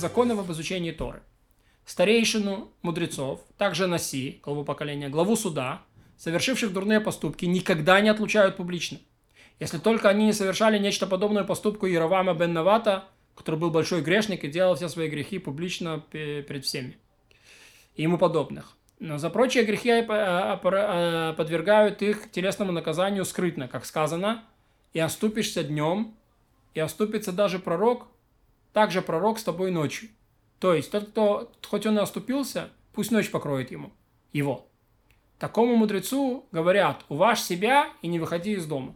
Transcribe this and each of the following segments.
законов об изучении Торы. Старейшину мудрецов, также Наси, главу поколения, главу суда, совершивших дурные поступки, никогда не отлучают публично. Если только они не совершали нечто подобное поступку Яровама бен Навата, который был большой грешник и делал все свои грехи публично перед всеми. И ему подобных. Но за прочие грехи э, э, подвергают их телесному наказанию скрытно, как сказано, и оступишься днем, и оступится даже пророк, также пророк с тобой ночью. То есть тот, кто, хоть он и оступился, пусть ночь покроет ему, его. Такому мудрецу говорят, уваж себя и не выходи из дома.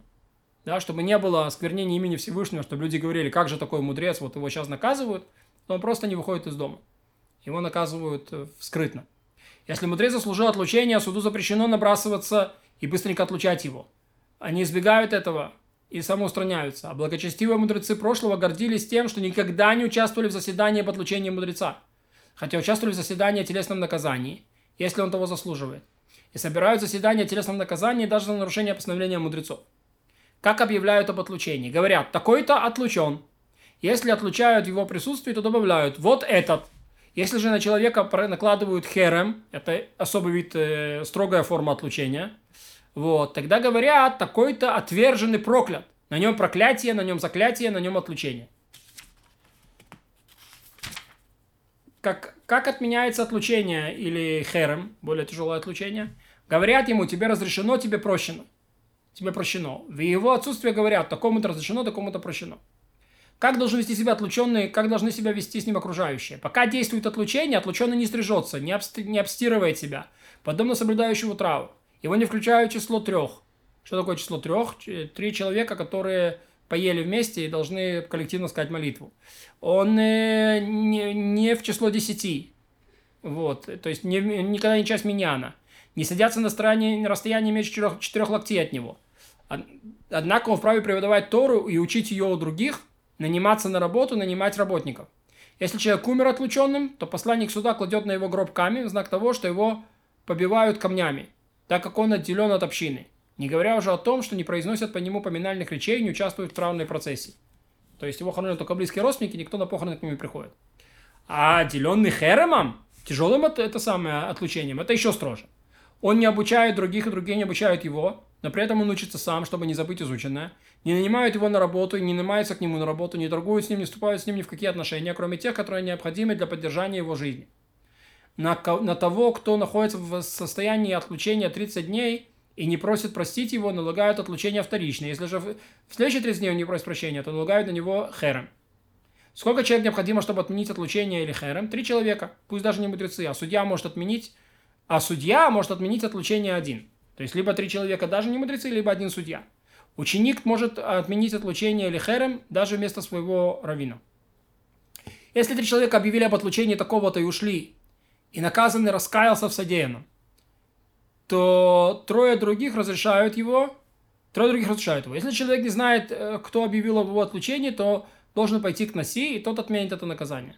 Да, чтобы не было осквернения имени Всевышнего, чтобы люди говорили, как же такой мудрец, вот его сейчас наказывают, то он просто не выходит из дома. Его наказывают э, скрытно. Если мудрец заслужил отлучение, суду запрещено набрасываться и быстренько отлучать его. Они избегают этого и самоустраняются. А благочестивые мудрецы прошлого гордились тем, что никогда не участвовали в заседании об отлучении мудреца. Хотя участвовали в заседании о телесном наказании, если он того заслуживает. И собирают заседания о телесном наказании даже за нарушение постановления мудрецов. Как объявляют об отлучении? Говорят, такой-то отлучен. Если отлучают его присутствии, то добавляют, вот этот – если же на человека накладывают херем, это особый вид, э, строгая форма отлучения, вот, тогда говорят, такой-то отверженный проклят. На нем проклятие, на нем заклятие, на нем отлучение. Как, как отменяется отлучение или херем, более тяжелое отлучение? Говорят ему, тебе разрешено, тебе прощено. Тебе прощено. В его отсутствие говорят, такому-то разрешено, такому-то прощено. Как должен вести себя отлученный, как должны себя вести с ним окружающие. Пока действует отлучение, отлученный не стрижется, не, обст... не обстирывает себя, подобно соблюдающему траву. Его не включают число трех. Что такое число трех? Три человека, которые поели вместе и должны коллективно сказать молитву. Он э, не, не в число десяти. Вот. То есть не, никогда не часть миньяна. Не садятся на, стороне, на расстоянии меньше четырех, четырех локтей от него. Однако он вправе преподавать Тору и учить ее у других – Наниматься на работу, нанимать работников. Если человек умер отлученным, то посланник суда кладет на его гроб камень в знак того, что его побивают камнями, так как он отделен от общины. Не говоря уже о том, что не произносят по нему поминальных речей и не участвуют в травной процессии. То есть его хоронят только близкие родственники, никто на похороны к нему не приходит. А отделенный херемом, тяжелым это, это самое отлучением, это еще строже. Он не обучает других, и другие не обучают его, но при этом он учится сам, чтобы не забыть изученное не нанимают его на работу, не нанимаются к нему на работу, не торгуют с ним, не вступают с ним ни в какие отношения, кроме тех, которые необходимы для поддержания его жизни. На, на того, кто находится в состоянии отлучения 30 дней и не просит простить его, налагают отлучение вторичное. Если же в следующие 30 дней он не просит прощения, то налагают на него херем. Сколько человек необходимо, чтобы отменить отлучение или херем? Три человека, пусть даже не мудрецы, а судья может отменить, а судья может отменить отлучение один. То есть либо три человека, даже не мудрецы, либо один судья. Ученик может отменить отлучение или херем даже вместо своего равина. Если три человека объявили об отлучении такого-то и ушли, и наказанный раскаялся в содеянном, то трое других разрешают его, трое других разрешают его. Если человек не знает, э, кто объявил об его отлучении, то должен пойти к Наси, и тот отменит это наказание.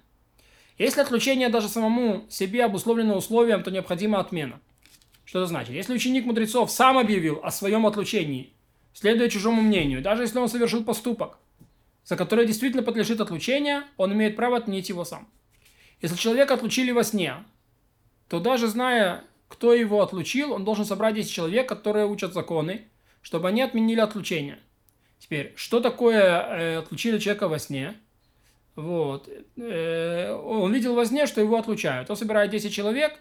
Если отлучение даже самому себе обусловлено условием, то необходима отмена. Что это значит? Если ученик мудрецов сам объявил о своем отлучении следуя чужому мнению, даже если он совершил поступок, за который действительно подлежит отлучению, он имеет право отменить его сам. Если человека отлучили во сне, то даже зная, кто его отлучил, он должен собрать 10 человек, которые учат законы, чтобы они отменили отлучение. Теперь, что такое э, отлучили человека во сне? Вот. Э, он видел во сне, что его отлучают. Он собирает 10 человек.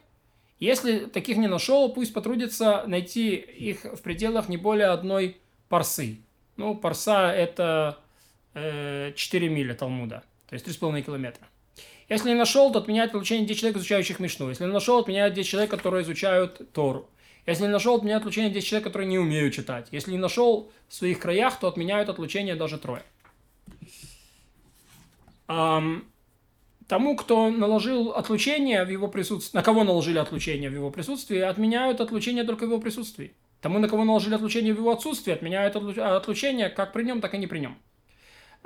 Если таких не нашел, пусть потрудится найти их в пределах не более одной парсы. Ну, парса это э, 4 мили Талмуда, то есть 3,5 километра. Если не нашел, то отменяет получение 10 человек, изучающих Мишну. Если не нашел, отменяет 10 человек, которые изучают Тору. Если не нашел, отменяют отлучение 10 человек, которые не умеют читать. Если не нашел в своих краях, то отменяют отлучение даже трое. Um, тому, кто наложил отлучение в его присутствии, на кого наложили отлучение в его присутствии, отменяют отлучение только в его присутствии. Тому, на кого наложили отлучение в его отсутствие, отменяют отлучение как при нем, так и не при нем.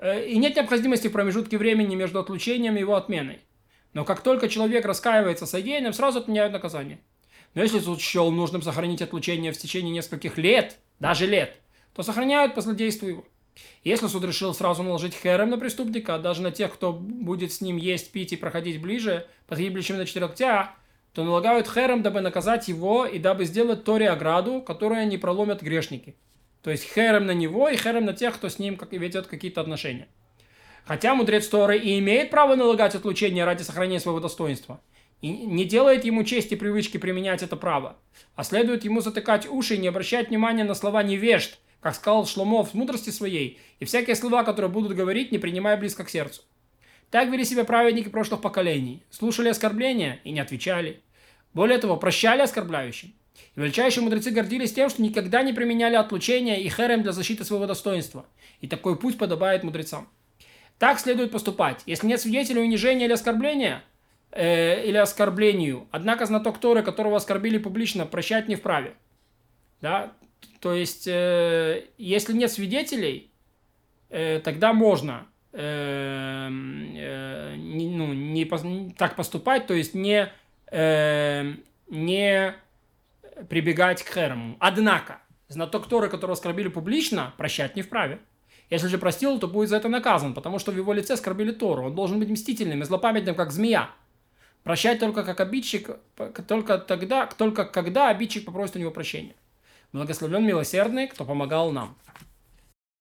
Э, и нет необходимости в промежутке времени между отлучением и его отменой. Но как только человек раскаивается содеянным, сразу отменяют наказание. Но если суд счел нужным сохранить отлучение в течение нескольких лет, даже лет, то сохраняют по злодейству его. Если суд решил сразу наложить херем на преступника, даже на тех, кто будет с ним есть, пить и проходить ближе, чем на четыре локтя, то налагают херем, дабы наказать его и дабы сделать Торе ограду, которую не проломят грешники. То есть херем на него и херем на тех, кто с ним ведет какие-то отношения. Хотя мудрец Торы и имеет право налагать отлучение ради сохранения своего достоинства, и не делает ему чести привычки применять это право, а следует ему затыкать уши и не обращать внимания на слова невежд, как сказал Шломов в мудрости своей, и всякие слова, которые будут говорить, не принимая близко к сердцу. Так вели себя праведники прошлых поколений, слушали оскорбления и не отвечали. Более того, прощали оскорбляющим. И величайшие мудрецы гордились тем, что никогда не применяли отлучения и херем для защиты своего достоинства. И такой путь подобает мудрецам. Так следует поступать. Если нет свидетелей унижения или оскорбления, э, или оскорблению, однако знаток Торы, которого оскорбили публично, прощать не вправе. Да? То есть, э, если нет свидетелей, э, тогда можно э, э, не, ну, не, не так поступать, то есть не, э, не прибегать к херму. Однако, знаток Торы, которого оскорбили публично, прощать не вправе. Если же простил, то будет за это наказан, потому что в его лице оскорбили Тору. Он должен быть мстительным и злопамятным, как змея. Прощать только как обидчик, только тогда, только когда обидчик попросит у него прощения. Благословлен милосердный, кто помогал нам.